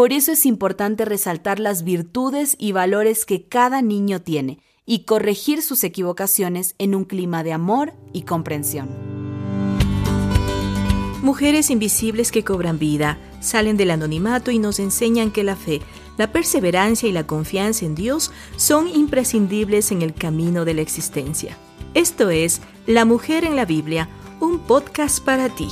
Por eso es importante resaltar las virtudes y valores que cada niño tiene y corregir sus equivocaciones en un clima de amor y comprensión. Mujeres invisibles que cobran vida, salen del anonimato y nos enseñan que la fe, la perseverancia y la confianza en Dios son imprescindibles en el camino de la existencia. Esto es La Mujer en la Biblia, un podcast para ti.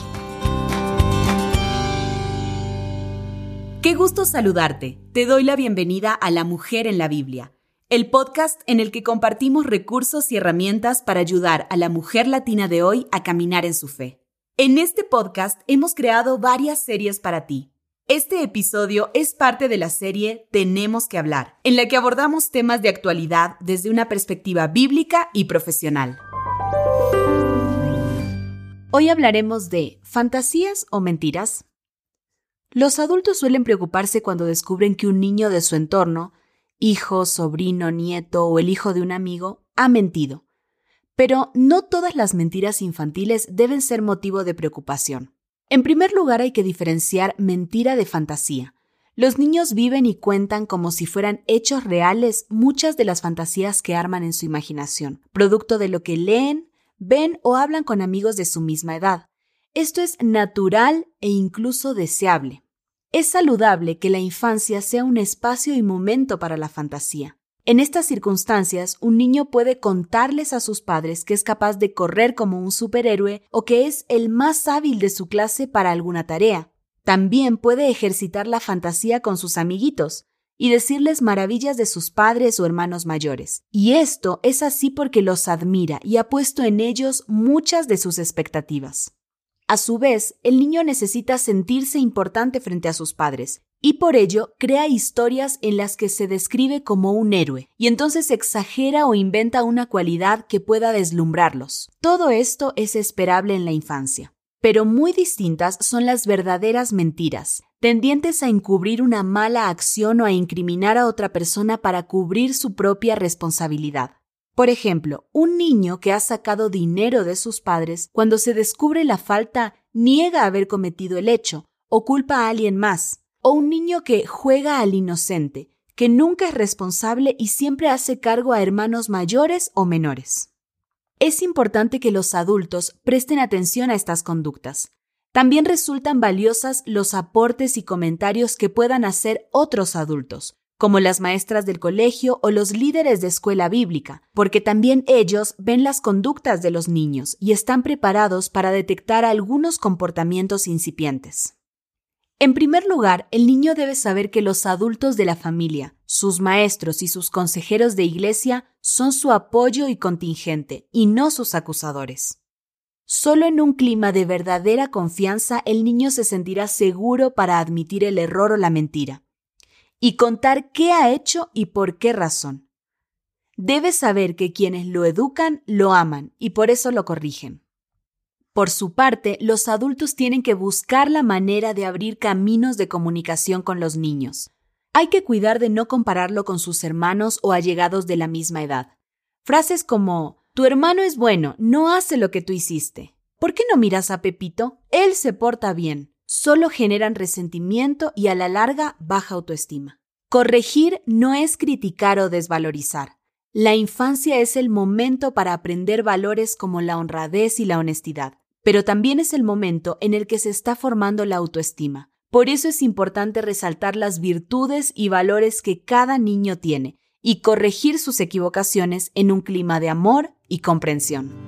Qué gusto saludarte. Te doy la bienvenida a La Mujer en la Biblia, el podcast en el que compartimos recursos y herramientas para ayudar a la mujer latina de hoy a caminar en su fe. En este podcast hemos creado varias series para ti. Este episodio es parte de la serie Tenemos que hablar, en la que abordamos temas de actualidad desde una perspectiva bíblica y profesional. Hoy hablaremos de fantasías o mentiras, los adultos suelen preocuparse cuando descubren que un niño de su entorno, hijo, sobrino, nieto o el hijo de un amigo, ha mentido. Pero no todas las mentiras infantiles deben ser motivo de preocupación. En primer lugar hay que diferenciar mentira de fantasía. Los niños viven y cuentan como si fueran hechos reales muchas de las fantasías que arman en su imaginación, producto de lo que leen, ven o hablan con amigos de su misma edad. Esto es natural e incluso deseable. Es saludable que la infancia sea un espacio y momento para la fantasía. En estas circunstancias, un niño puede contarles a sus padres que es capaz de correr como un superhéroe o que es el más hábil de su clase para alguna tarea. También puede ejercitar la fantasía con sus amiguitos y decirles maravillas de sus padres o hermanos mayores. Y esto es así porque los admira y ha puesto en ellos muchas de sus expectativas. A su vez, el niño necesita sentirse importante frente a sus padres, y por ello crea historias en las que se describe como un héroe, y entonces exagera o inventa una cualidad que pueda deslumbrarlos. Todo esto es esperable en la infancia. Pero muy distintas son las verdaderas mentiras, tendientes a encubrir una mala acción o a incriminar a otra persona para cubrir su propia responsabilidad. Por ejemplo, un niño que ha sacado dinero de sus padres, cuando se descubre la falta, niega haber cometido el hecho o culpa a alguien más. O un niño que juega al inocente, que nunca es responsable y siempre hace cargo a hermanos mayores o menores. Es importante que los adultos presten atención a estas conductas. También resultan valiosas los aportes y comentarios que puedan hacer otros adultos, como las maestras del colegio o los líderes de escuela bíblica, porque también ellos ven las conductas de los niños y están preparados para detectar algunos comportamientos incipientes. En primer lugar, el niño debe saber que los adultos de la familia, sus maestros y sus consejeros de iglesia son su apoyo y contingente, y no sus acusadores. Solo en un clima de verdadera confianza el niño se sentirá seguro para admitir el error o la mentira y contar qué ha hecho y por qué razón. Debe saber que quienes lo educan lo aman y por eso lo corrigen. Por su parte, los adultos tienen que buscar la manera de abrir caminos de comunicación con los niños. Hay que cuidar de no compararlo con sus hermanos o allegados de la misma edad. Frases como Tu hermano es bueno, no hace lo que tú hiciste. ¿Por qué no miras a Pepito? Él se porta bien solo generan resentimiento y a la larga baja autoestima. Corregir no es criticar o desvalorizar. La infancia es el momento para aprender valores como la honradez y la honestidad, pero también es el momento en el que se está formando la autoestima. Por eso es importante resaltar las virtudes y valores que cada niño tiene y corregir sus equivocaciones en un clima de amor y comprensión.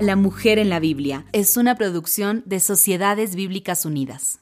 La mujer en la Biblia es una producción de Sociedades Bíblicas Unidas.